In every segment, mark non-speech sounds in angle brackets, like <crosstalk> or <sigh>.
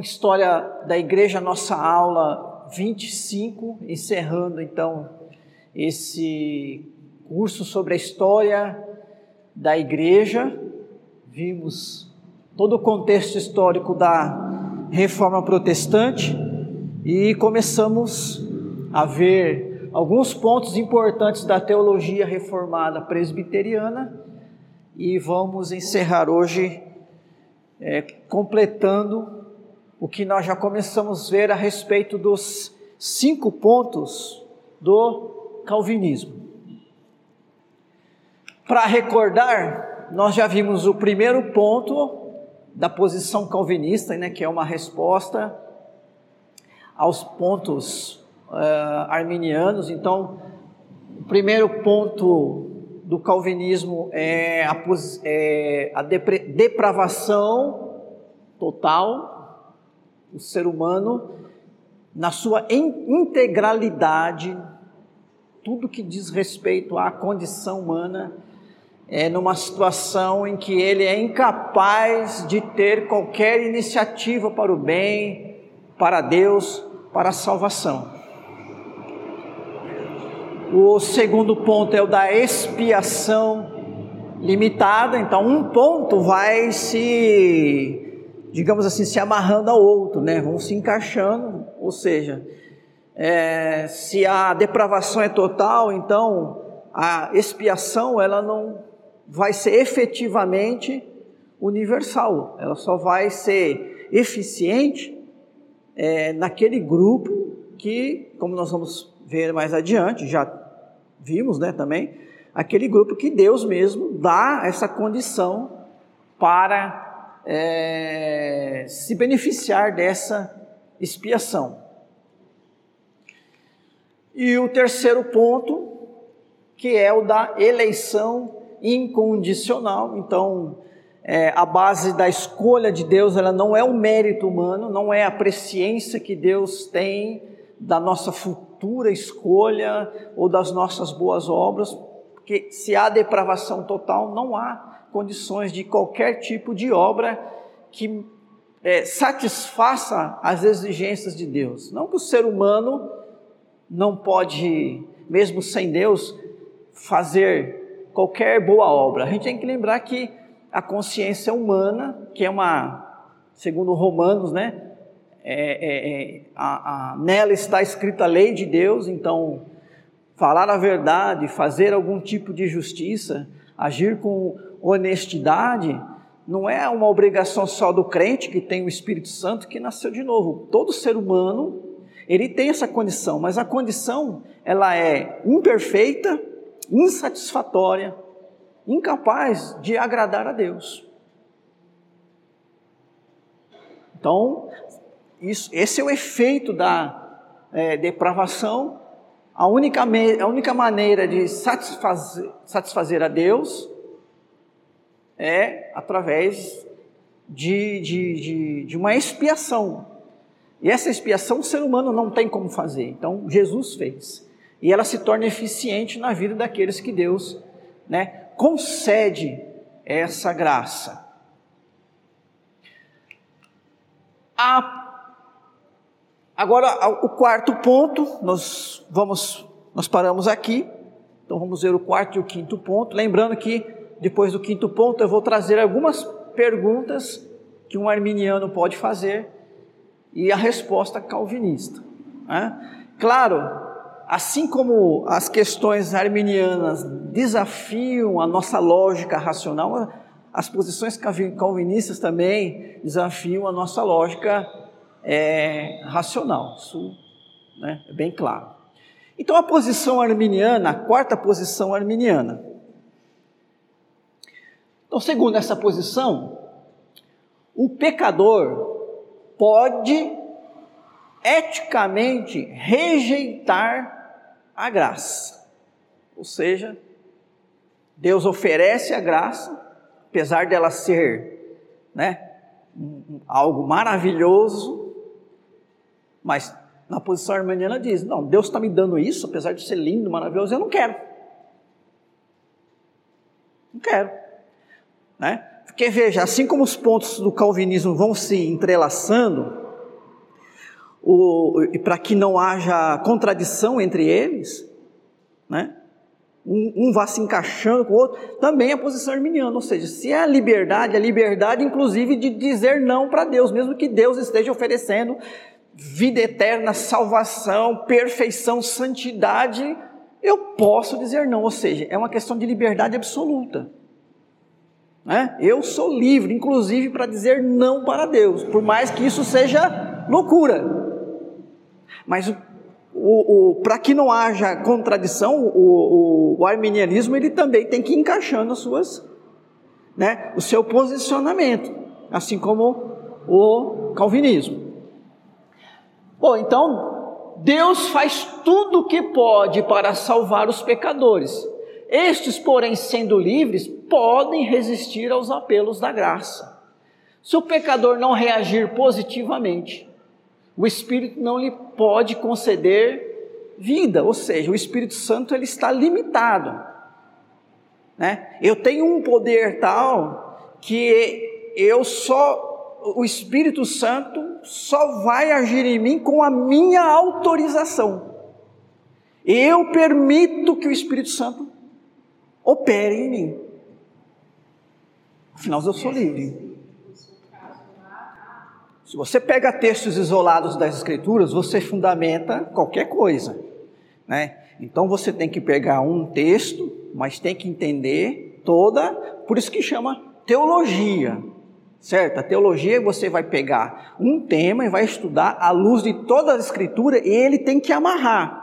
História da igreja, nossa aula 25, encerrando então esse curso sobre a história da igreja. Vimos todo o contexto histórico da reforma protestante e começamos a ver alguns pontos importantes da teologia reformada presbiteriana e vamos encerrar hoje é, completando o que nós já começamos a ver a respeito dos cinco pontos do calvinismo. Para recordar, nós já vimos o primeiro ponto da posição calvinista, né, que é uma resposta aos pontos uh, arminianos. Então, o primeiro ponto do calvinismo é a, é a depravação total, o ser humano, na sua integralidade, tudo que diz respeito à condição humana, é numa situação em que ele é incapaz de ter qualquer iniciativa para o bem, para Deus, para a salvação. O segundo ponto é o da expiação limitada. Então, um ponto vai se, digamos assim, se amarrando ao outro, né? Vão se encaixando. Ou seja, é, se a depravação é total, então a expiação ela não vai ser efetivamente universal. Ela só vai ser eficiente é, naquele grupo que, como nós vamos ver mais adiante, já vimos né, também, aquele grupo que Deus mesmo dá essa condição para é, se beneficiar dessa expiação. E o terceiro ponto, que é o da eleição incondicional. Então, é, a base da escolha de Deus, ela não é o mérito humano, não é a presciência que Deus tem da nossa futura escolha ou das nossas boas obras, porque se há depravação total, não há condições de qualquer tipo de obra que é, satisfaça as exigências de Deus. Não que o ser humano não pode, mesmo sem Deus, fazer qualquer boa obra. A gente tem que lembrar que a consciência humana, que é uma, segundo Romanos, né, é, é, é, a, a, nela está escrita a lei de Deus, então falar a verdade, fazer algum tipo de justiça, agir com honestidade, não é uma obrigação só do crente que tem o Espírito Santo que nasceu de novo. Todo ser humano, ele tem essa condição, mas a condição, ela é imperfeita, insatisfatória, incapaz de agradar a Deus. Então, isso, esse é o efeito da é, depravação. A única, a única maneira de satisfazer, satisfazer a Deus é através de, de, de, de uma expiação. E essa expiação o ser humano não tem como fazer. Então, Jesus fez. E ela se torna eficiente na vida daqueles que Deus né, concede essa graça. A Agora, o quarto ponto, nós vamos, nós paramos aqui. Então vamos ver o quarto e o quinto ponto. Lembrando que depois do quinto ponto eu vou trazer algumas perguntas que um arminiano pode fazer e a resposta calvinista. Né? Claro, assim como as questões arminianas desafiam a nossa lógica racional, as posições calvinistas também desafiam a nossa lógica é racional, isso né, é bem claro. Então a posição arminiana, a quarta posição arminiana. Então, segundo essa posição, o pecador pode eticamente rejeitar a graça. Ou seja, Deus oferece a graça, apesar dela ser né, algo maravilhoso, mas na posição arminiana diz: não, Deus está me dando isso, apesar de ser lindo, maravilhoso, eu não quero. Não quero. Né? Porque veja, assim como os pontos do calvinismo vão se entrelaçando, para que não haja contradição entre eles, né? Um, um vá se encaixando com o outro, também é a posição arminiana, ou seja, se é a liberdade, a liberdade inclusive de dizer não para Deus, mesmo que Deus esteja oferecendo vida eterna, salvação, perfeição, santidade, eu posso dizer não, ou seja, é uma questão de liberdade absoluta. Né? Eu sou livre, inclusive, para dizer não para Deus, por mais que isso seja loucura. Mas o, o, para que não haja contradição, o, o, arminianismo ele também tem que ir encaixando as suas, né, o seu posicionamento, assim como o calvinismo. Bom, então Deus faz tudo o que pode para salvar os pecadores. Estes, porém, sendo livres, podem resistir aos apelos da graça. Se o pecador não reagir positivamente, o Espírito não lhe pode conceder vida, ou seja, o Espírito Santo ele está limitado. Né? Eu tenho um poder tal que eu só, o Espírito Santo só vai agir em mim com a minha autorização. Eu permito que o Espírito Santo opere em mim. Afinal, eu sou livre. Se você pega textos isolados das Escrituras, você fundamenta qualquer coisa, né? Então você tem que pegar um texto, mas tem que entender toda, por isso que chama teologia, certo? A teologia você vai pegar um tema e vai estudar à luz de toda a Escritura e ele tem que amarrar.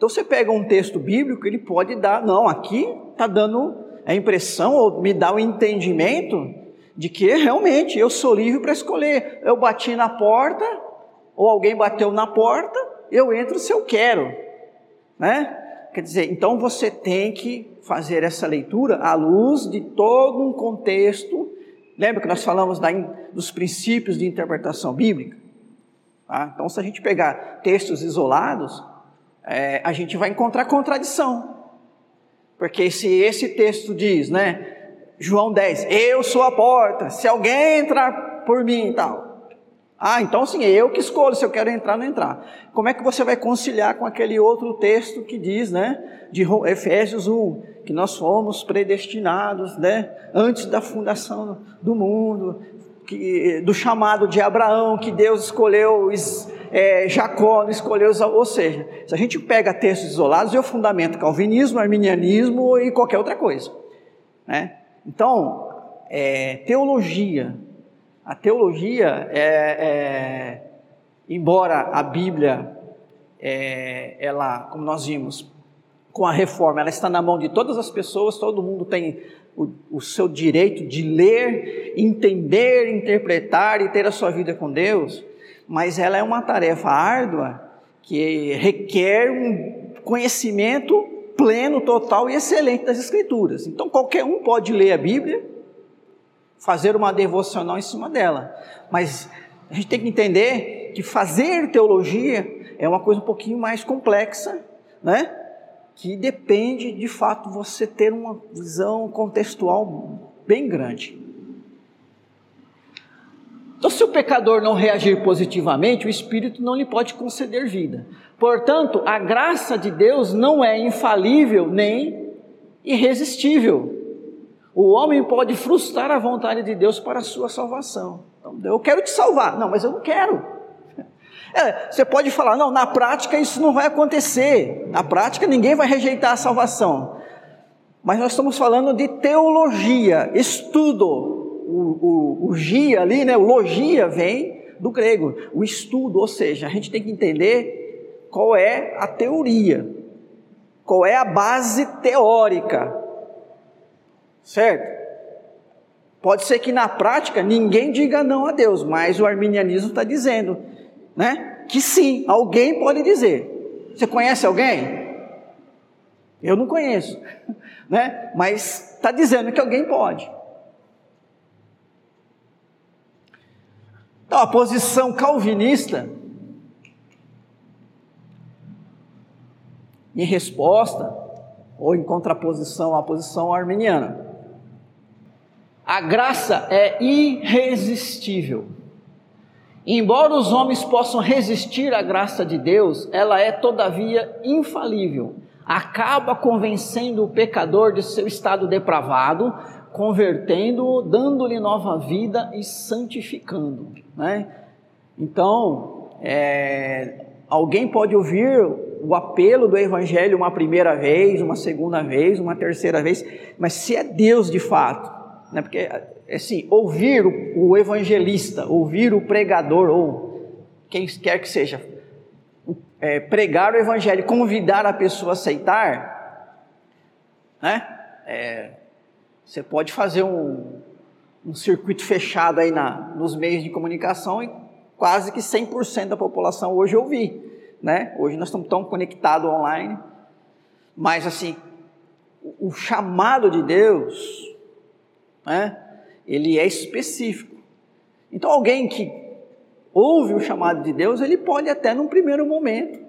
Então você pega um texto bíblico, ele pode dar, não, aqui está dando a impressão ou me dá o entendimento de que realmente eu sou livre para escolher. Eu bati na porta, ou alguém bateu na porta, eu entro se eu quero, né? Quer dizer, então você tem que fazer essa leitura à luz de todo um contexto. Lembra que nós falamos da, dos princípios de interpretação bíblica? Tá? Então, se a gente pegar textos isolados, é, a gente vai encontrar contradição. Porque se esse texto diz, né? João 10, eu sou a porta, se alguém entrar por mim e tal. Ah, então sim, eu que escolho se eu quero entrar ou não entrar. Como é que você vai conciliar com aquele outro texto que diz, né, de Efésios 1, que nós fomos predestinados, né, antes da fundação do mundo, que, do chamado de Abraão, que Deus escolheu é, Jacó, não escolheu, ou seja, se a gente pega textos isolados, eu fundamento calvinismo, arminianismo e qualquer outra coisa, né? Então, é, teologia. A teologia é, é embora a Bíblia, é, ela, como nós vimos, com a reforma, ela está na mão de todas as pessoas, todo mundo tem o, o seu direito de ler, entender, interpretar e ter a sua vida com Deus, mas ela é uma tarefa árdua que requer um conhecimento pleno, total e excelente das Escrituras. Então qualquer um pode ler a Bíblia, fazer uma devocional em cima dela, mas a gente tem que entender que fazer teologia é uma coisa um pouquinho mais complexa, né? Que depende de fato você ter uma visão contextual bem grande. Então, se o pecador não reagir positivamente, o Espírito não lhe pode conceder vida. Portanto, a graça de Deus não é infalível nem irresistível. O homem pode frustrar a vontade de Deus para a sua salvação. Então, eu quero te salvar. Não, mas eu não quero. É, você pode falar, não, na prática isso não vai acontecer. Na prática ninguém vai rejeitar a salvação. Mas nós estamos falando de teologia, estudo, o, o, o gia ali, né, o logia vem do grego, o estudo, ou seja, a gente tem que entender qual é a teoria, qual é a base teórica, certo? Pode ser que na prática ninguém diga não a Deus, mas o arminianismo está dizendo, né? Que sim, alguém pode dizer. Você conhece alguém? Eu não conheço, <laughs> né? Mas está dizendo que alguém pode. Então, a posição calvinista, em resposta ou em contraposição à posição arminiana, a graça é irresistível. Embora os homens possam resistir à graça de Deus, ela é todavia infalível. Acaba convencendo o pecador de seu estado depravado, convertendo-o, dando-lhe nova vida e santificando. Né? Então, é, alguém pode ouvir o apelo do Evangelho uma primeira vez, uma segunda vez, uma terceira vez, mas se é Deus de fato, né? porque assim, ouvir o, o evangelista, ouvir o pregador, ou quem quer que seja, é, pregar o evangelho, convidar a pessoa a aceitar, né? É, você pode fazer um, um circuito fechado aí na, nos meios de comunicação e quase que 100% da população hoje ouvir, né? Hoje nós estamos tão conectados online, mas assim, o, o chamado de Deus, né? Ele é específico. Então alguém que ouve o chamado de Deus, ele pode até num primeiro momento,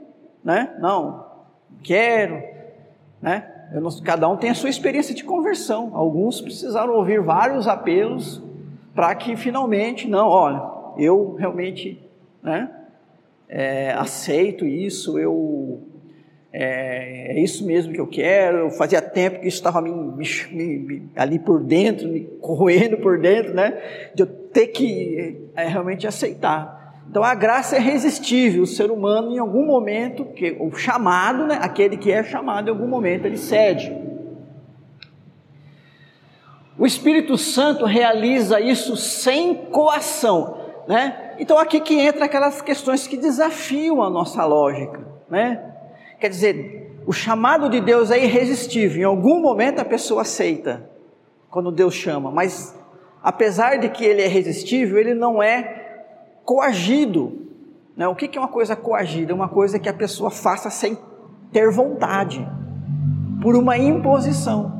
né? Não, quero, né? Não, cada um tem a sua experiência de conversão. Alguns precisaram ouvir vários apelos para que finalmente, não, olha, eu realmente, né? É, aceito isso, eu é, é, isso mesmo que eu quero. Eu fazia tempo que isso estava ali por dentro, me corroendo por dentro, né? De eu ter que é, realmente aceitar. Então a graça é irresistível. O ser humano, em algum momento, que o chamado, né? Aquele que é chamado, em algum momento ele cede. O Espírito Santo realiza isso sem coação, né? Então aqui que entra aquelas questões que desafiam a nossa lógica, né? Quer dizer, o chamado de Deus é irresistível. Em algum momento a pessoa aceita quando Deus chama, mas apesar de que ele é irresistível, ele não é coagido. Né? O que é uma coisa coagida? É uma coisa que a pessoa faça sem ter vontade, por uma imposição.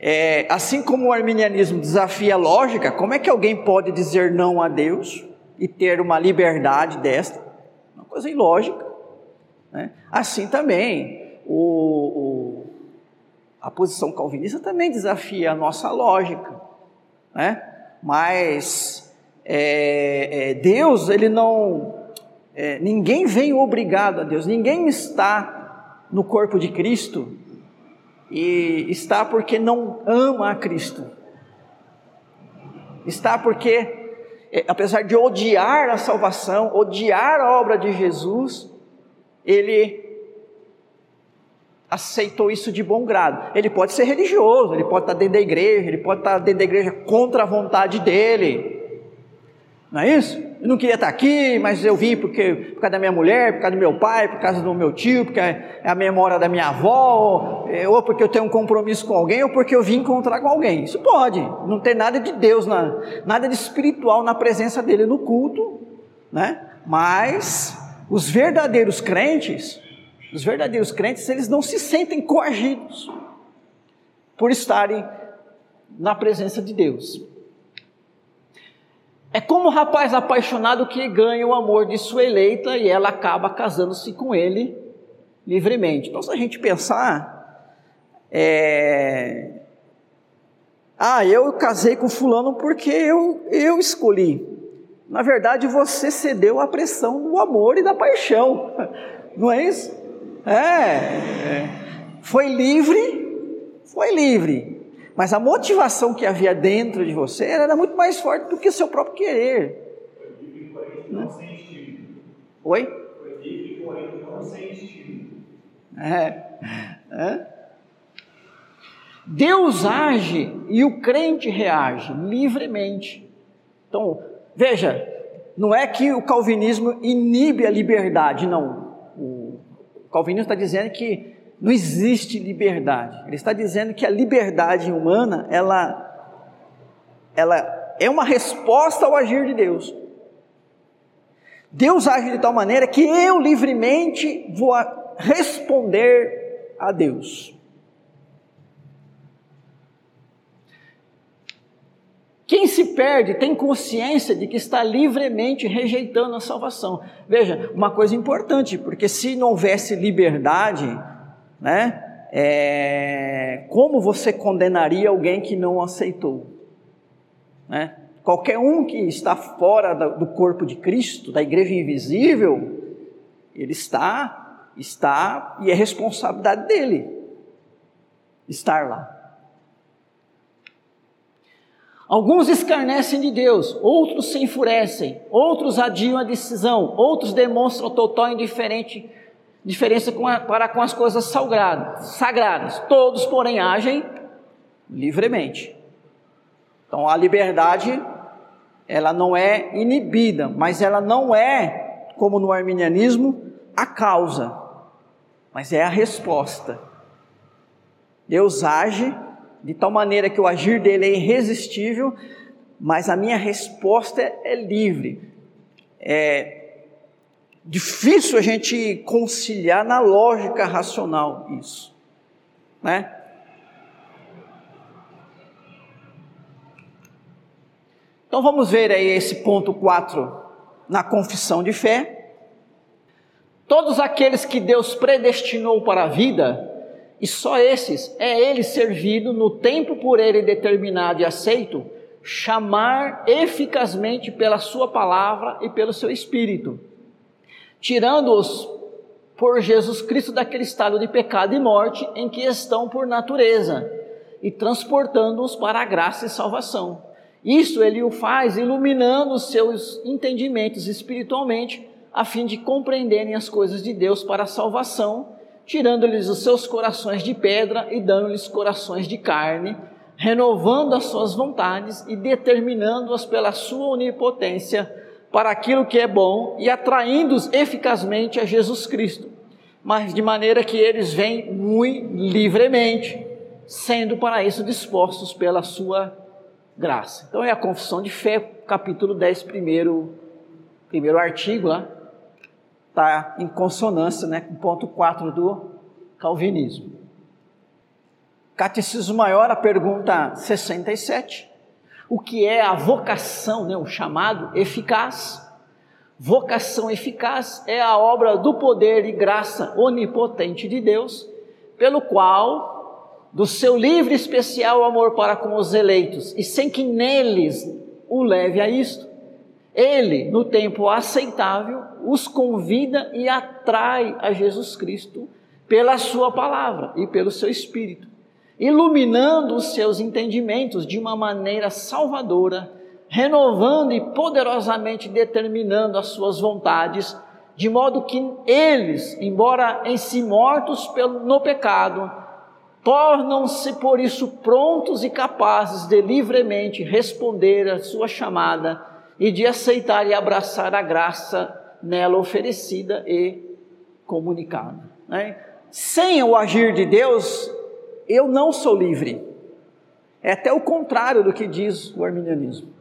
É, assim como o arminianismo desafia a lógica, como é que alguém pode dizer não a Deus e ter uma liberdade desta? Uma coisa ilógica. Né? Assim também, o, o, a posição calvinista também desafia a nossa lógica, né? mas é, é, Deus, ele não. É, ninguém vem obrigado a Deus, ninguém está no corpo de Cristo e está porque não ama a Cristo, está porque, é, apesar de odiar a salvação, odiar a obra de Jesus, ele aceitou isso de bom grado. Ele pode ser religioso, ele pode estar dentro da igreja, ele pode estar dentro da igreja contra a vontade dele. Não é isso? Eu não queria estar aqui, mas eu vim porque, por causa da minha mulher, por causa do meu pai, por causa do meu tio, porque é a memória da minha avó, é, ou porque eu tenho um compromisso com alguém, ou porque eu vim encontrar com alguém. Isso pode. Não tem nada de Deus, nada de espiritual na presença dele no culto, né? Mas os verdadeiros crentes, os verdadeiros crentes, eles não se sentem coagidos por estarem na presença de Deus. É como o rapaz apaixonado que ganha o amor de sua eleita e ela acaba casando-se com ele livremente. Então, se a gente pensar, é... ah, eu casei com fulano porque eu, eu escolhi. Na verdade, você cedeu à pressão do amor e da paixão, <laughs> não é isso? É, é. foi livre, foi livre, mas a motivação que havia dentro de você era muito mais forte do que o seu próprio querer. Né? Oi? Não É. é. Deus age e o crente reage livremente. Então, Veja, não é que o calvinismo inibe a liberdade, não. O calvinismo está dizendo que não existe liberdade. Ele está dizendo que a liberdade humana, ela, ela é uma resposta ao agir de Deus. Deus age de tal maneira que eu livremente vou responder a Deus. Quem se perde tem consciência de que está livremente rejeitando a salvação. Veja, uma coisa importante, porque se não houvesse liberdade, né, é, como você condenaria alguém que não aceitou? Né? Qualquer um que está fora do corpo de Cristo, da igreja invisível, ele está, está, e é responsabilidade dele estar lá. Alguns escarnecem de Deus, outros se enfurecem, outros adiam a decisão, outros demonstram total indiferente, diferença com a, para com as coisas sagradas, sagradas. Todos, porém, agem livremente. Então, a liberdade ela não é inibida, mas ela não é, como no arminianismo, a causa, mas é a resposta. Deus age de tal maneira que o agir dele é irresistível, mas a minha resposta é livre. É difícil a gente conciliar na lógica racional isso, né? Então vamos ver aí esse ponto 4 na confissão de fé. Todos aqueles que Deus predestinou para a vida, e só esses é ele servido no tempo por ele determinado e aceito, chamar eficazmente pela sua palavra e pelo seu espírito, tirando-os por Jesus Cristo daquele estado de pecado e morte em que estão por natureza e transportando-os para a graça e salvação. Isso ele o faz iluminando os seus entendimentos espiritualmente, a fim de compreenderem as coisas de Deus para a salvação, tirando-lhes os seus corações de pedra e dando-lhes corações de carne, renovando as suas vontades e determinando-as pela sua onipotência para aquilo que é bom e atraindo-os eficazmente a Jesus Cristo, mas de maneira que eles vêm muito livremente, sendo para isso dispostos pela sua graça. Então é a confissão de fé, capítulo 10, primeiro, primeiro artigo lá, está em consonância né, com o ponto 4 do calvinismo. Catecismo Maior, a pergunta 67. O que é a vocação, né, o chamado eficaz? Vocação eficaz é a obra do poder e graça onipotente de Deus, pelo qual do seu livre e especial amor para com os eleitos, e sem que neles o leve a isto, ele, no tempo aceitável, os convida e atrai a Jesus Cristo pela sua palavra e pelo seu espírito, iluminando os seus entendimentos de uma maneira salvadora, renovando e poderosamente determinando as suas vontades, de modo que eles, embora em si mortos pelo, no pecado, tornam-se por isso prontos e capazes de livremente responder à sua chamada e de aceitar e abraçar a graça nela oferecida e comunicada. Né? Sem o agir de Deus, eu não sou livre. É até o contrário do que diz o arminianismo.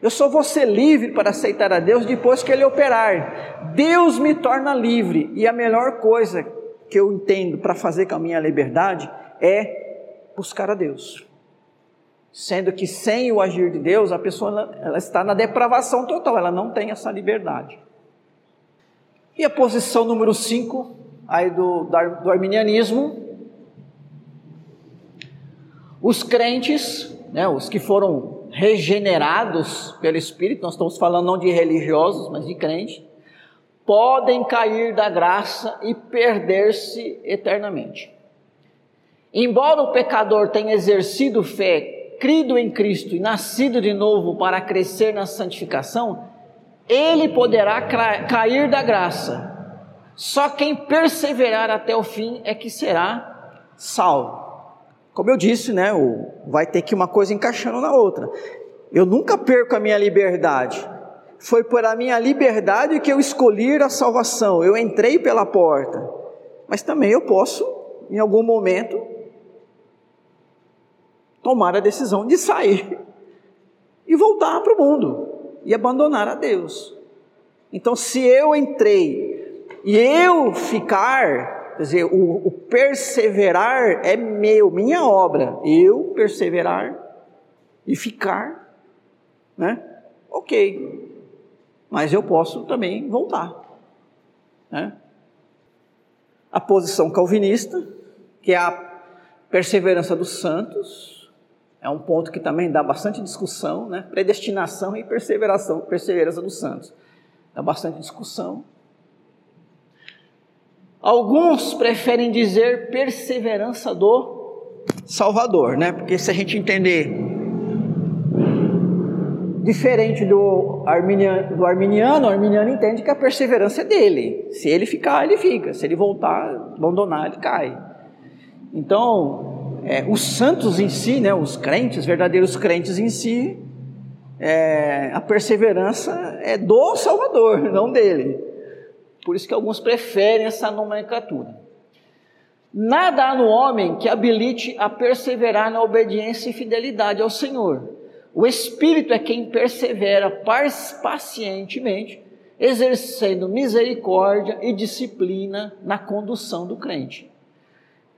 Eu só vou ser livre para aceitar a Deus depois que Ele operar. Deus me torna livre e a melhor coisa que eu entendo para fazer com a minha liberdade é buscar a Deus. Sendo que sem o agir de Deus, a pessoa ela está na depravação total, ela não tem essa liberdade. E a posição número 5, aí do, do arminianismo, os crentes, né, os que foram regenerados pelo Espírito, nós estamos falando não de religiosos, mas de crentes, podem cair da graça e perder-se eternamente. Embora o pecador tenha exercido fé, crido em Cristo e nascido de novo para crescer na santificação, ele poderá cair da graça. Só quem perseverar até o fim é que será salvo. Como eu disse, né, vai ter que uma coisa encaixando na outra. Eu nunca perco a minha liberdade. Foi por a minha liberdade que eu escolhi a salvação. Eu entrei pela porta. Mas também eu posso, em algum momento, tomar a decisão de sair <laughs> e voltar para o mundo e abandonar a Deus. Então, se eu entrei e eu ficar, quer dizer, o, o perseverar é meu, minha obra, eu perseverar e ficar, né? Ok, mas eu posso também voltar, né? A posição calvinista, que é a perseverança dos santos, É um ponto que também dá bastante discussão, né? Predestinação e perseveração, perseverança dos santos. Dá bastante discussão. Alguns preferem dizer perseverança do Salvador, né? Porque se a gente entender diferente do arminiano, do arminiano, o arminiano entende que a perseverança é dele. Se ele ficar, ele fica. Se ele voltar, abandonar, ele cai. Então, é, os santos em si, né, os crentes, verdadeiros crentes em si, é, a perseverança é do Salvador, <laughs> não dele. Por isso que alguns preferem essa nomenclatura. Nada há no homem que habilite a perseverar na obediência e fidelidade ao Senhor. O Espírito é quem persevera pacientemente, exercendo misericórdia e disciplina na condução do crente.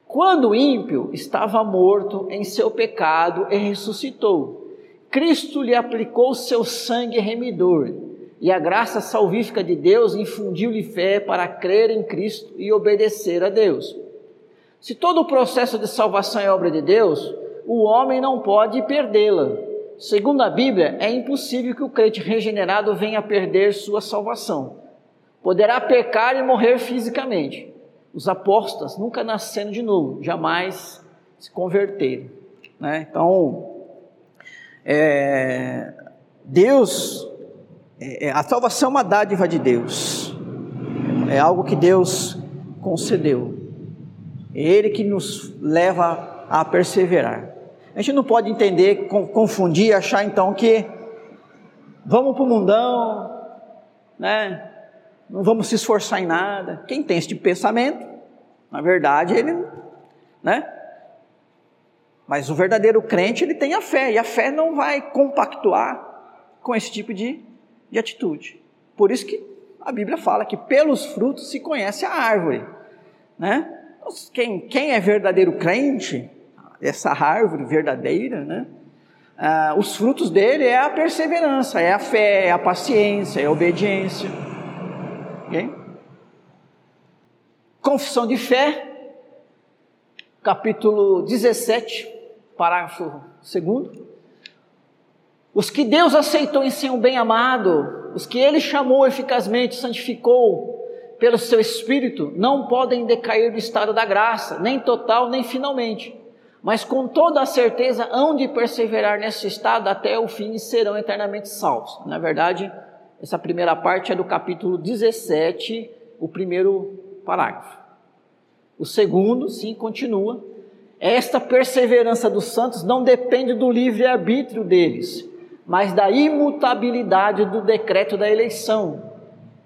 Quando o ímpio estava morto em seu pecado e ressuscitou, Cristo lhe aplicou seu sangue remidor, e a graça salvífica de Deus infundiu-lhe fé para crer em Cristo e obedecer a Deus. Se todo o processo de salvação é obra de Deus, o homem não pode perdê-la. Segundo a Bíblia, é impossível que o crente regenerado venha a perder sua salvação. Poderá pecar e morrer fisicamente, os apóstolos nunca nascendo de novo, jamais se converteram. Né? Então, é, Deus, é, é, a salvação é uma dádiva de Deus, é algo que Deus concedeu, é Ele que nos leva a perseverar. A gente não pode entender, confundir, achar então que vamos para o mundão, né? Não vamos se esforçar em nada. Quem tem esse pensamento, na verdade, ele, né? Mas o verdadeiro crente, ele tem a fé, e a fé não vai compactuar com esse tipo de, de atitude. Por isso que a Bíblia fala que pelos frutos se conhece a árvore, né? Então, quem, quem é verdadeiro crente, essa árvore verdadeira, né? Ah, os frutos dele é a perseverança, é a fé, é a paciência, é a obediência. Okay? Confissão de fé, capítulo 17, parágrafo 2. Os que Deus aceitou em ser um bem-amado, os que Ele chamou eficazmente, santificou pelo seu Espírito, não podem decair do estado da graça, nem total, nem finalmente, mas com toda a certeza hão de perseverar nesse estado até o fim e serão eternamente salvos. Na verdade, essa primeira parte é do capítulo 17, o primeiro parágrafo. O segundo, sim, continua. Esta perseverança dos santos não depende do livre-arbítrio deles, mas da imutabilidade do decreto da eleição,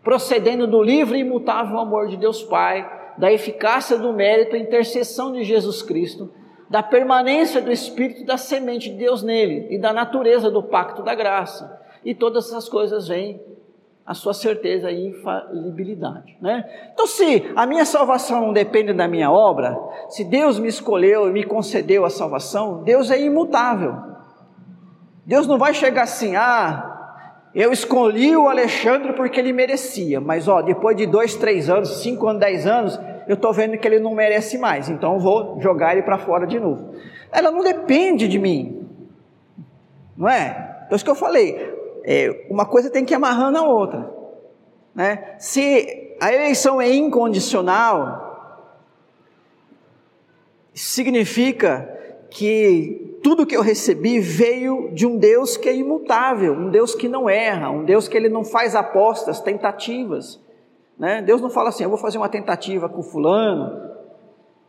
procedendo do livre e imutável amor de Deus Pai, da eficácia do mérito e intercessão de Jesus Cristo, da permanência do Espírito da semente de Deus nele e da natureza do pacto da graça e todas essas coisas vêm a sua certeza e infalibilidade. Né? Então, se a minha salvação depende da minha obra, se Deus me escolheu e me concedeu a salvação, Deus é imutável. Deus não vai chegar assim, ah, eu escolhi o Alexandre porque ele merecia, mas ó, depois de dois, três anos, cinco anos, dez anos, eu estou vendo que ele não merece mais, então vou jogar ele para fora de novo. Ela não depende de mim, não é? Então, isso que eu falei, é, uma coisa tem que ir amarrando a outra. Né? Se a eleição é incondicional, significa que tudo que eu recebi veio de um Deus que é imutável, um Deus que não erra, um Deus que ele não faz apostas, tentativas. Né? Deus não fala assim, eu vou fazer uma tentativa com fulano,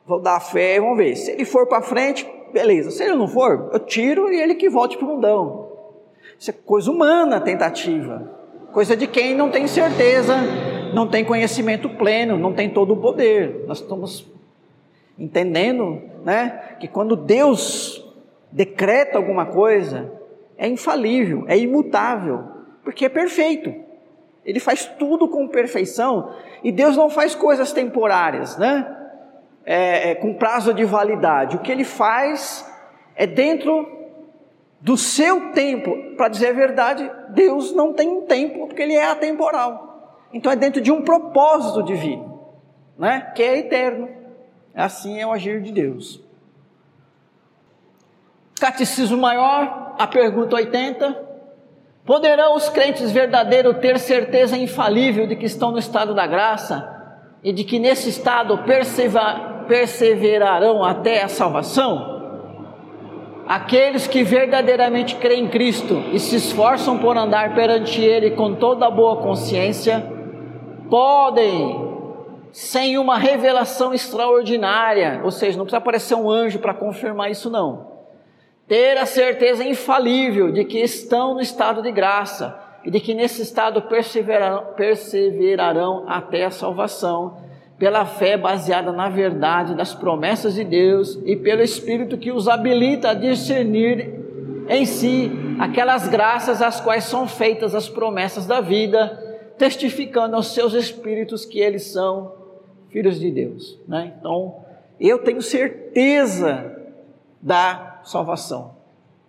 vou dar fé, vamos ver. Se ele for para frente, beleza. Se ele não for, eu tiro e ele que volte para o mundão. Isso é coisa humana, tentativa. Coisa de quem não tem certeza, não tem conhecimento pleno, não tem todo o poder. Nós estamos entendendo, né, que quando Deus decreta alguma coisa, é infalível, é imutável, porque é perfeito. Ele faz tudo com perfeição e Deus não faz coisas temporárias, né? É, é, com prazo de validade. O que ele faz é dentro do seu tempo. Para dizer a verdade, Deus não tem um tempo, porque Ele é atemporal. Então é dentro de um propósito divino, né? que é eterno. Assim é o agir de Deus. Catecismo Maior, a pergunta 80. Poderão os crentes verdadeiros ter certeza infalível de que estão no estado da graça e de que nesse estado perseverarão até a salvação? Aqueles que verdadeiramente creem em Cristo e se esforçam por andar perante Ele com toda a boa consciência, podem, sem uma revelação extraordinária, ou seja, não precisa aparecer um anjo para confirmar isso, não, ter a certeza infalível de que estão no estado de graça e de que nesse estado perseverarão, perseverarão até a salvação pela fé baseada na verdade das promessas de Deus e pelo Espírito que os habilita a discernir em si aquelas graças às quais são feitas as promessas da vida, testificando aos seus espíritos que eles são filhos de Deus. Né? Então, eu tenho certeza da salvação.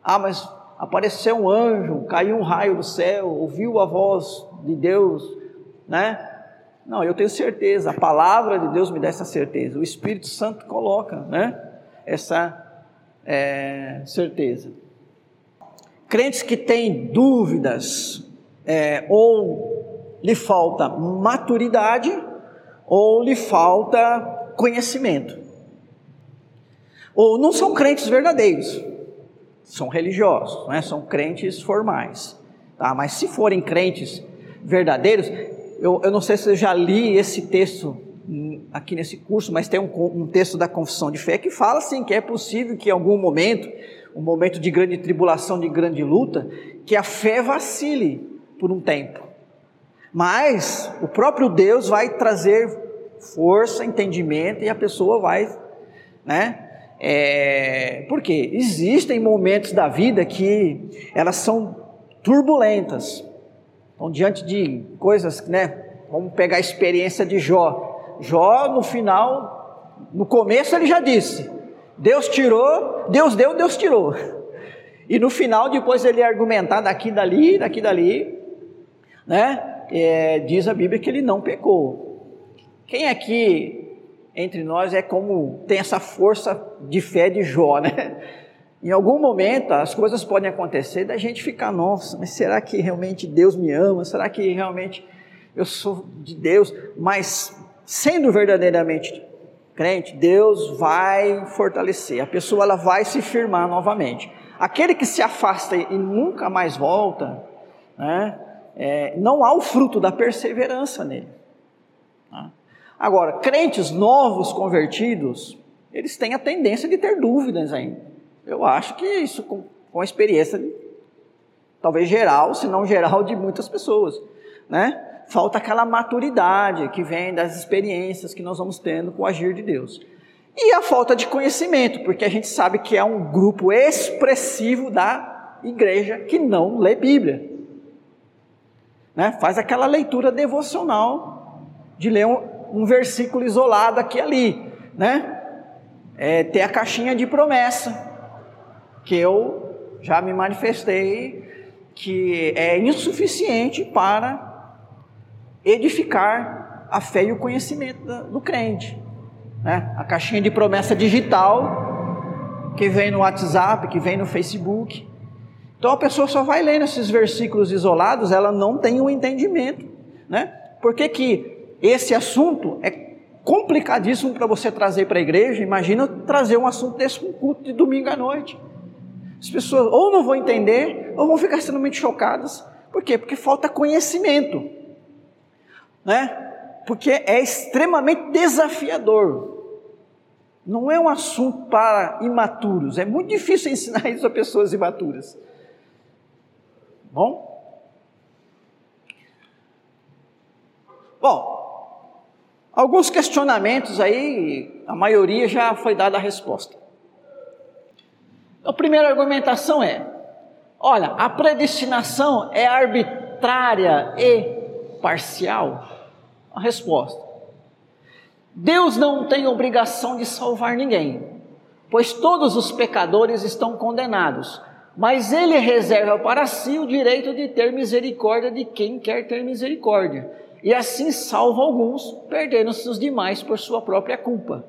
Ah, mas apareceu um anjo, caiu um raio do céu, ouviu a voz de Deus, né? Não, eu tenho certeza, a palavra de Deus me dá essa certeza, o Espírito Santo coloca né, essa é, certeza. Crentes que têm dúvidas, é, ou lhe falta maturidade, ou lhe falta conhecimento, ou não são crentes verdadeiros, são religiosos, né? são crentes formais, tá? mas se forem crentes verdadeiros, eu, eu não sei se eu já li esse texto aqui nesse curso, mas tem um, um texto da Confissão de Fé que fala assim que é possível que em algum momento, um momento de grande tribulação, de grande luta, que a fé vacile por um tempo. Mas o próprio Deus vai trazer força, entendimento e a pessoa vai, né? É, porque existem momentos da vida que elas são turbulentas, então, diante de coisas, né? Vamos pegar a experiência de Jó. Jó, no final, no começo ele já disse: Deus tirou, Deus deu, Deus tirou. E no final, depois ele argumentar daqui, dali, daqui, dali, né? É, diz a Bíblia que ele não pecou. Quem aqui entre nós é como tem essa força de fé de Jó, né? Em algum momento as coisas podem acontecer da gente ficar, nossa, mas será que realmente Deus me ama? Será que realmente eu sou de Deus? Mas sendo verdadeiramente crente, Deus vai fortalecer. A pessoa ela vai se firmar novamente. Aquele que se afasta e nunca mais volta, né, é, não há o fruto da perseverança nele. Tá? Agora, crentes novos convertidos, eles têm a tendência de ter dúvidas ainda. Eu acho que isso, com, com a experiência, talvez geral, se não geral, de muitas pessoas, né? Falta aquela maturidade que vem das experiências que nós vamos tendo com o agir de Deus. E a falta de conhecimento, porque a gente sabe que é um grupo expressivo da igreja que não lê Bíblia. Né? Faz aquela leitura devocional de ler um, um versículo isolado aqui e ali, né? É, ter a caixinha de promessa, que eu já me manifestei que é insuficiente para edificar a fé e o conhecimento do crente. Né? A caixinha de promessa digital que vem no WhatsApp, que vem no Facebook. Então a pessoa só vai lendo esses versículos isolados, ela não tem o um entendimento. Né? Por que, que esse assunto é complicadíssimo para você trazer para a igreja? Imagina trazer um assunto desse um culto de domingo à noite. As pessoas ou não vão entender, ou vão ficar extremamente chocadas. Por quê? Porque falta conhecimento. Né? Porque é extremamente desafiador. Não é um assunto para imaturos. É muito difícil <laughs> ensinar isso a pessoas imaturas. Bom? Bom, alguns questionamentos aí, a maioria já foi dada a resposta. A primeira argumentação é: olha, a predestinação é arbitrária e parcial? A resposta: Deus não tem obrigação de salvar ninguém, pois todos os pecadores estão condenados, mas Ele reserva para si o direito de ter misericórdia de quem quer ter misericórdia, e assim salva alguns, perdendo-se os demais por sua própria culpa.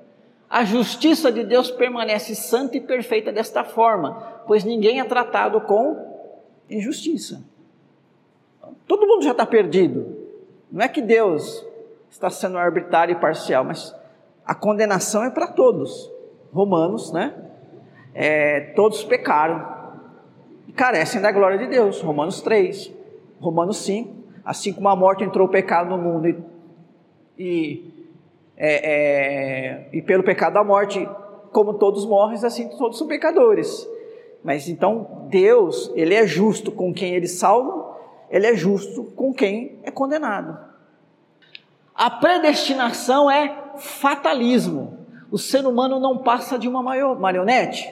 A justiça de Deus permanece santa e perfeita desta forma, pois ninguém é tratado com injustiça. Todo mundo já está perdido. Não é que Deus está sendo arbitrário e parcial, mas a condenação é para todos. Romanos, né? É, todos pecaram e carecem da glória de Deus. Romanos 3, Romanos 5. Assim como a morte entrou o pecado no mundo e, e, é, é, e pelo pecado da morte, como todos morrem, assim todos são pecadores. Mas então Deus, ele é justo com quem ele salva, ele é justo com quem é condenado. A predestinação é fatalismo. O ser humano não passa de uma marionete?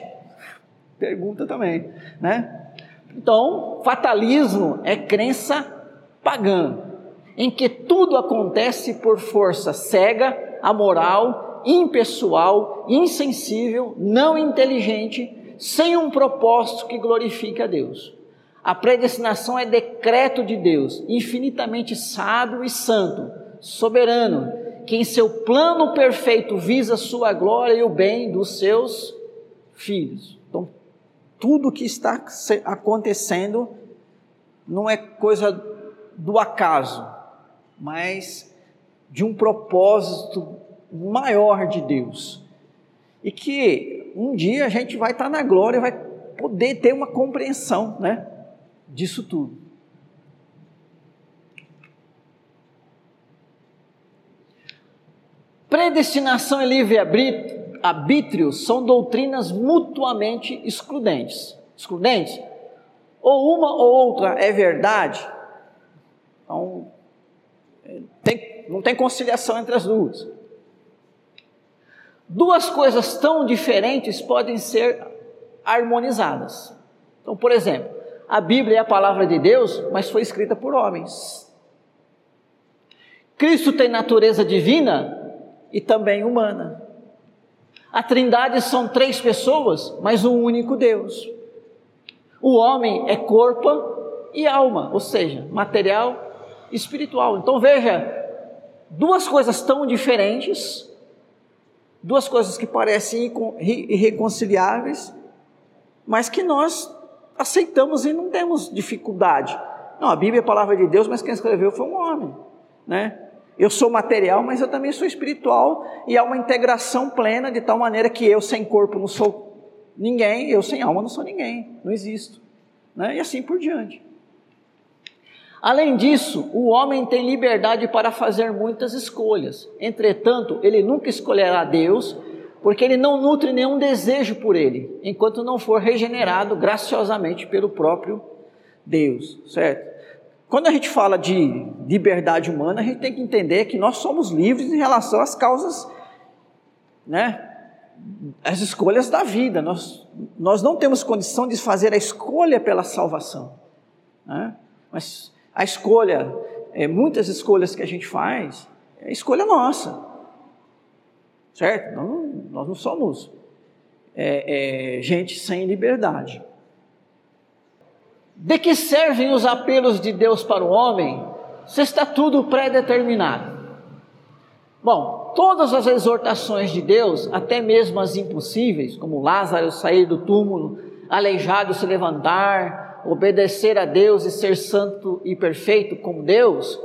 Pergunta também, né? Então, fatalismo é crença pagã, em que tudo acontece por força cega, amoral, impessoal, insensível, não inteligente sem um propósito que glorifique a Deus. A predestinação é decreto de Deus, infinitamente sábio e santo, soberano, que em seu plano perfeito visa a sua glória e o bem dos seus filhos. Então, tudo que está acontecendo não é coisa do acaso, mas de um propósito maior de Deus. E que um dia a gente vai estar na glória, vai poder ter uma compreensão, né, disso tudo. Predestinação e livre-arbítrio são doutrinas mutuamente excludentes. Excludentes? Ou uma ou outra é verdade, então, é, não tem conciliação entre as duas. Duas coisas tão diferentes podem ser harmonizadas. Então, por exemplo, a Bíblia é a palavra de Deus, mas foi escrita por homens. Cristo tem natureza divina e também humana. A Trindade são três pessoas, mas um único Deus. O homem é corpo e alma, ou seja, material e espiritual. Então veja, duas coisas tão diferentes, duas coisas que parecem irreconciliáveis, mas que nós aceitamos e não temos dificuldade. Não, a Bíblia é a palavra de Deus, mas quem escreveu foi um homem, né? Eu sou material, mas eu também sou espiritual e há uma integração plena de tal maneira que eu sem corpo não sou ninguém, eu sem alma não sou ninguém, não existo, né? E assim por diante. Além disso, o homem tem liberdade para fazer muitas escolhas. Entretanto, ele nunca escolherá Deus, porque ele não nutre nenhum desejo por ele, enquanto não for regenerado graciosamente pelo próprio Deus, certo? Quando a gente fala de liberdade humana, a gente tem que entender que nós somos livres em relação às causas, né? As escolhas da vida. Nós, nós não temos condição de fazer a escolha pela salvação, né? Mas a escolha, é, muitas escolhas que a gente faz, é escolha nossa. Certo? Nós não, nós não somos é, é, gente sem liberdade. De que servem os apelos de Deus para o homem se está tudo pré-determinado? Bom, todas as exortações de Deus, até mesmo as impossíveis, como Lázaro sair do túmulo, aleijado se levantar, obedecer a Deus e ser santo e perfeito como Deus,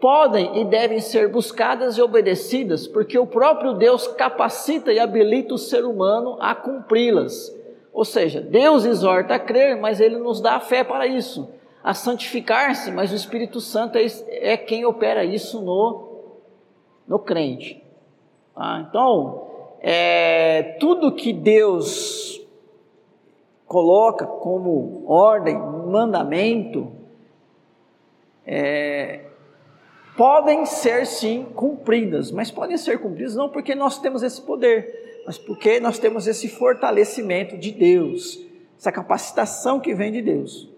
podem e devem ser buscadas e obedecidas, porque o próprio Deus capacita e habilita o ser humano a cumpri-las. Ou seja, Deus exorta a crer, mas Ele nos dá a fé para isso, a santificar-se, mas o Espírito Santo é, é quem opera isso no, no crente. Ah, então, é, tudo que Deus coloca como ordem, mandamento, é, podem ser sim cumpridas, mas podem ser cumpridas não porque nós temos esse poder, mas porque nós temos esse fortalecimento de Deus, essa capacitação que vem de Deus.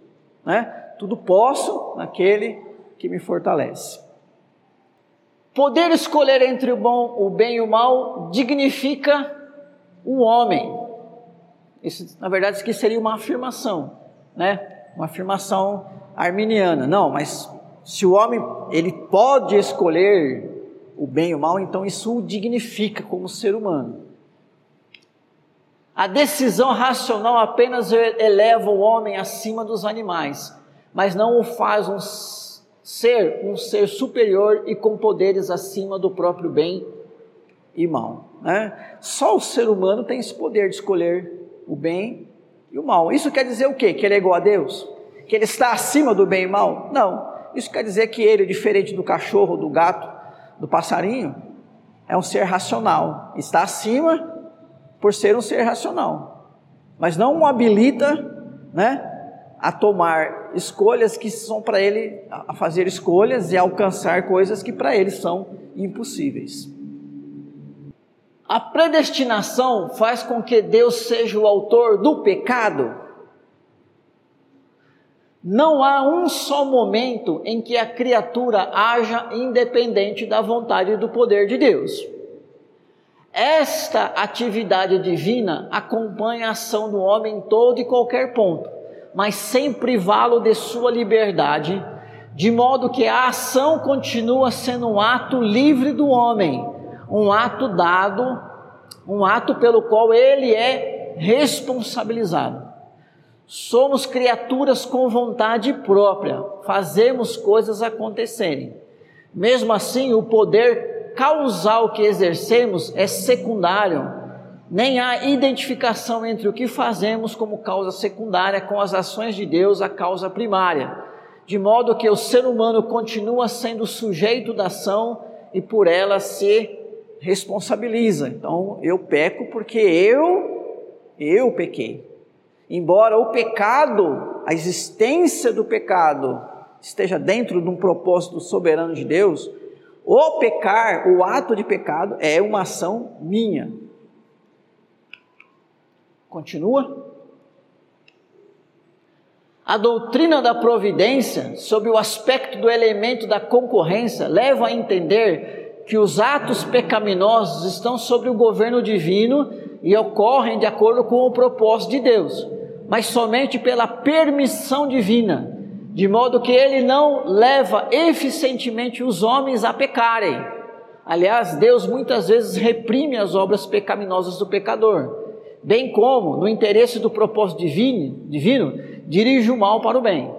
Né? Tudo posso naquele que me fortalece. Poder escolher entre o bom, o bem e o mal dignifica o homem. Isso, na verdade, isso aqui seria uma afirmação, né? Uma afirmação arminiana. Não, mas se o homem ele pode escolher o bem e o mal, então isso o dignifica como ser humano. A decisão racional apenas eleva o homem acima dos animais, mas não o faz um ser um ser superior e com poderes acima do próprio bem e mal. Né? Só o ser humano tem esse poder de escolher o bem e o mal. Isso quer dizer o quê? Que ele é igual a Deus? Que ele está acima do bem e mal? Não. Isso quer dizer que ele, diferente do cachorro, do gato, do passarinho, é um ser racional. Está acima por ser um ser racional. Mas não o habilita né, a tomar escolhas que são para ele, a fazer escolhas e alcançar coisas que para ele são impossíveis. A predestinação faz com que Deus seja o autor do pecado. Não há um só momento em que a criatura haja independente da vontade e do poder de Deus. Esta atividade divina acompanha a ação do homem em todo e qualquer ponto, mas sem privá-lo de sua liberdade, de modo que a ação continua sendo um ato livre do homem, um ato dado, um ato pelo qual ele é responsabilizado. Somos criaturas com vontade própria, fazemos coisas acontecerem. Mesmo assim, o poder causal que exercemos é secundário. Nem há identificação entre o que fazemos como causa secundária com as ações de Deus, a causa primária. De modo que o ser humano continua sendo sujeito da ação e por ela se responsabiliza. Então, eu peco porque eu, eu pequei. Embora o pecado, a existência do pecado, esteja dentro de um propósito soberano de Deus, o pecar, o ato de pecado, é uma ação minha. Continua? A doutrina da providência, sob o aspecto do elemento da concorrência, leva a entender que os atos pecaminosos estão sobre o governo divino e ocorrem de acordo com o propósito de Deus, mas somente pela permissão divina, de modo que ele não leva eficientemente os homens a pecarem. Aliás, Deus muitas vezes reprime as obras pecaminosas do pecador, bem como, no interesse do propósito divino, divino dirige o mal para o bem.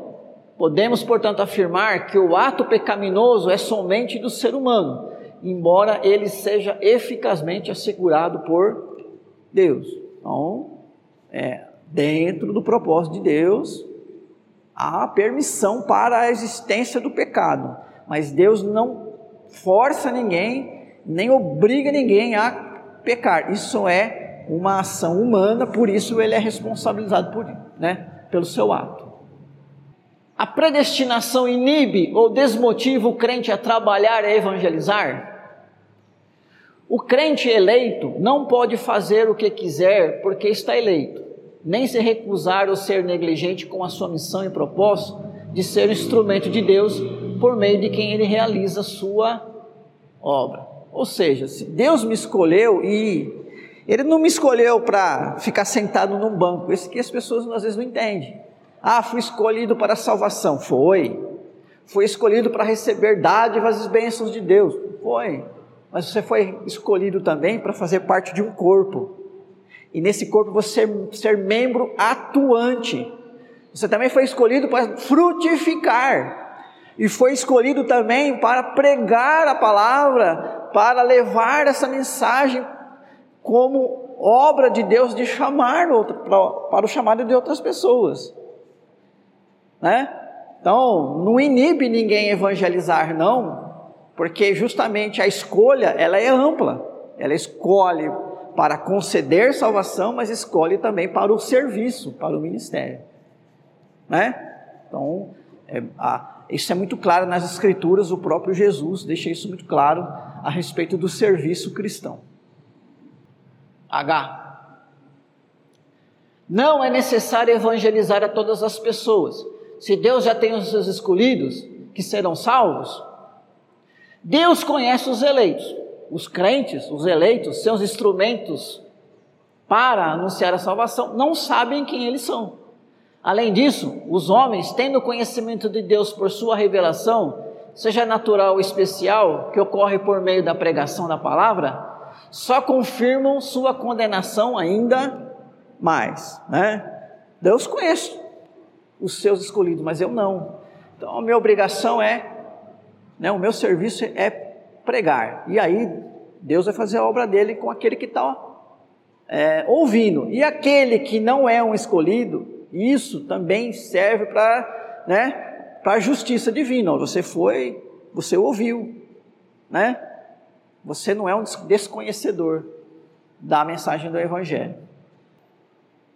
Podemos, portanto, afirmar que o ato pecaminoso é somente do ser humano, embora ele seja eficazmente assegurado por Deus. Então, é, dentro do propósito de Deus, há permissão para a existência do pecado, mas Deus não força ninguém, nem obriga ninguém a pecar. Isso é uma ação humana, por isso ele é responsabilizado por, né, pelo seu ato. A predestinação inibe ou desmotiva o crente a trabalhar e evangelizar? O crente eleito não pode fazer o que quiser porque está eleito, nem se recusar ou ser negligente com a sua missão e propósito de ser instrumento de Deus por meio de quem ele realiza a sua obra. Ou seja, se Deus me escolheu e ele não me escolheu para ficar sentado num banco, isso que as pessoas às vezes não entendem. Ah, fui escolhido para a salvação. Foi. Foi escolhido para receber dádivas e bênçãos de Deus. Foi mas você foi escolhido também para fazer parte de um corpo. E nesse corpo você ser membro atuante. Você também foi escolhido para frutificar. E foi escolhido também para pregar a palavra, para levar essa mensagem como obra de Deus de chamar para o chamado de outras pessoas. Né? Então, não inibe ninguém evangelizar, não, porque justamente a escolha ela é ampla. Ela escolhe para conceder salvação, mas escolhe também para o serviço, para o ministério, né? Então, é, a, isso é muito claro nas Escrituras. O próprio Jesus deixa isso muito claro a respeito do serviço cristão. H. Não é necessário evangelizar a todas as pessoas. Se Deus já tem os seus escolhidos que serão salvos, Deus conhece os eleitos, os crentes, os eleitos, seus instrumentos para anunciar a salvação, não sabem quem eles são. Além disso, os homens, tendo conhecimento de Deus por sua revelação, seja natural ou especial, que ocorre por meio da pregação da palavra, só confirmam sua condenação ainda mais, né? Deus conhece os seus escolhidos, mas eu não. Então a minha obrigação é, né, o meu serviço é pregar. E aí Deus vai fazer a obra dele com aquele que está é, ouvindo. E aquele que não é um escolhido, isso também serve para né, a justiça divina. Você foi, você ouviu, né? Você não é um desconhecedor da mensagem do Evangelho.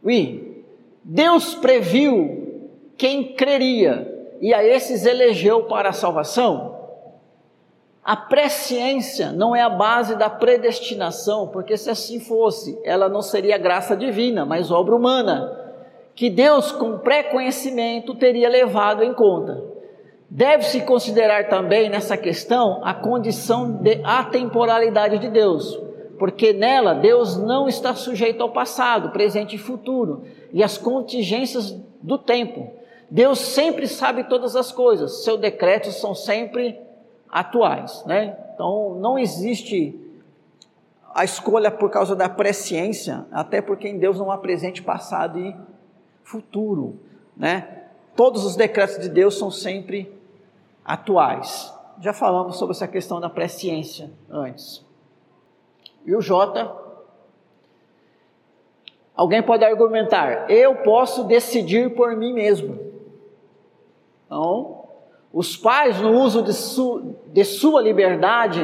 Oui, Deus previu quem creria e a esses elegeu para a salvação. A presciência não é a base da predestinação, porque se assim fosse, ela não seria graça divina, mas obra humana, que Deus, com pré-conhecimento, teria levado em conta. Deve-se considerar também nessa questão a condição de atemporalidade de Deus, porque nela Deus não está sujeito ao passado, presente e futuro e às contingências do tempo. Deus sempre sabe todas as coisas, seus decretos são sempre atuais, né? Então não existe a escolha por causa da presciência, até porque em Deus não há presente, passado e futuro, né? Todos os decretos de Deus são sempre atuais. Já falamos sobre essa questão da presciência antes. E o J. Alguém pode argumentar, eu posso decidir por mim mesmo. Então, os pais, no uso de, su, de sua liberdade,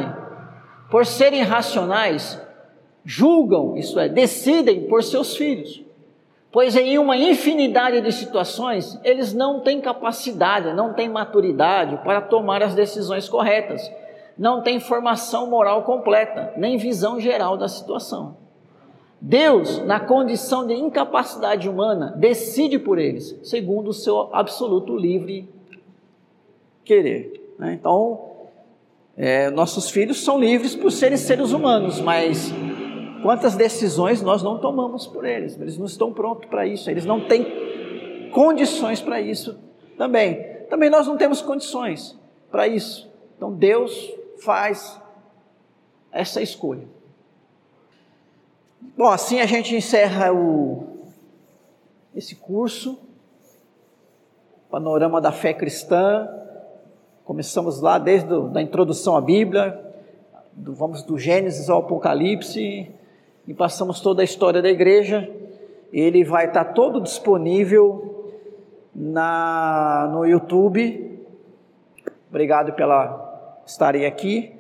por serem racionais, julgam, isso é, decidem por seus filhos. Pois em uma infinidade de situações, eles não têm capacidade, não têm maturidade para tomar as decisões corretas não tem formação moral completa, nem visão geral da situação. Deus, na condição de incapacidade humana, decide por eles, segundo o seu absoluto livre querer. Né? Então, é, nossos filhos são livres por serem seres humanos, mas quantas decisões nós não tomamos por eles? Eles não estão prontos para isso, eles não têm condições para isso também. Também nós não temos condições para isso. Então, Deus faz essa escolha. Bom, assim a gente encerra o, esse curso, Panorama da Fé Cristã. Começamos lá desde a introdução à Bíblia, do, vamos do Gênesis ao Apocalipse, e passamos toda a história da igreja. Ele vai estar todo disponível na, no YouTube. Obrigado pela estarei aqui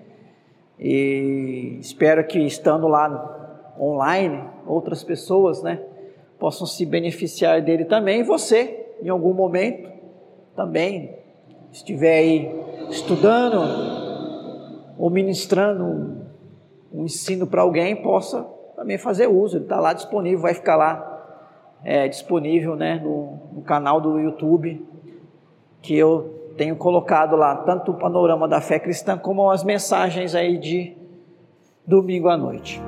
e espero que estando lá online, outras pessoas, né, possam se beneficiar dele também. E você, em algum momento, também estiver aí estudando ou ministrando um, ensino para alguém, possa também fazer uso. Ele está lá disponível, vai ficar lá é, disponível, né, no, no canal do YouTube que eu tenho colocado lá tanto o panorama da fé cristã como as mensagens aí de domingo à noite.